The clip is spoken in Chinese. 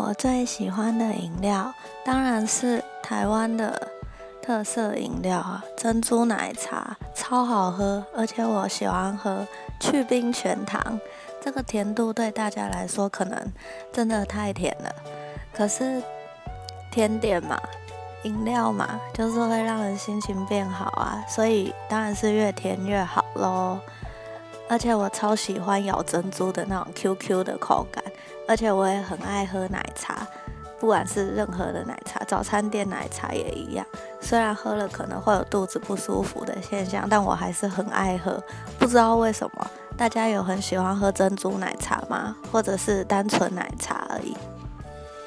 我最喜欢的饮料当然是台湾的特色饮料啊，珍珠奶茶超好喝，而且我喜欢喝去冰全糖。这个甜度对大家来说可能真的太甜了，可是甜点嘛，饮料嘛，就是会让人心情变好啊，所以当然是越甜越好喽。而且我超喜欢咬珍珠的那种 QQ 的口感。而且我也很爱喝奶茶，不管是任何的奶茶，早餐店奶茶也一样。虽然喝了可能会有肚子不舒服的现象，但我还是很爱喝。不知道为什么，大家有很喜欢喝珍珠奶茶吗？或者是单纯奶茶而已？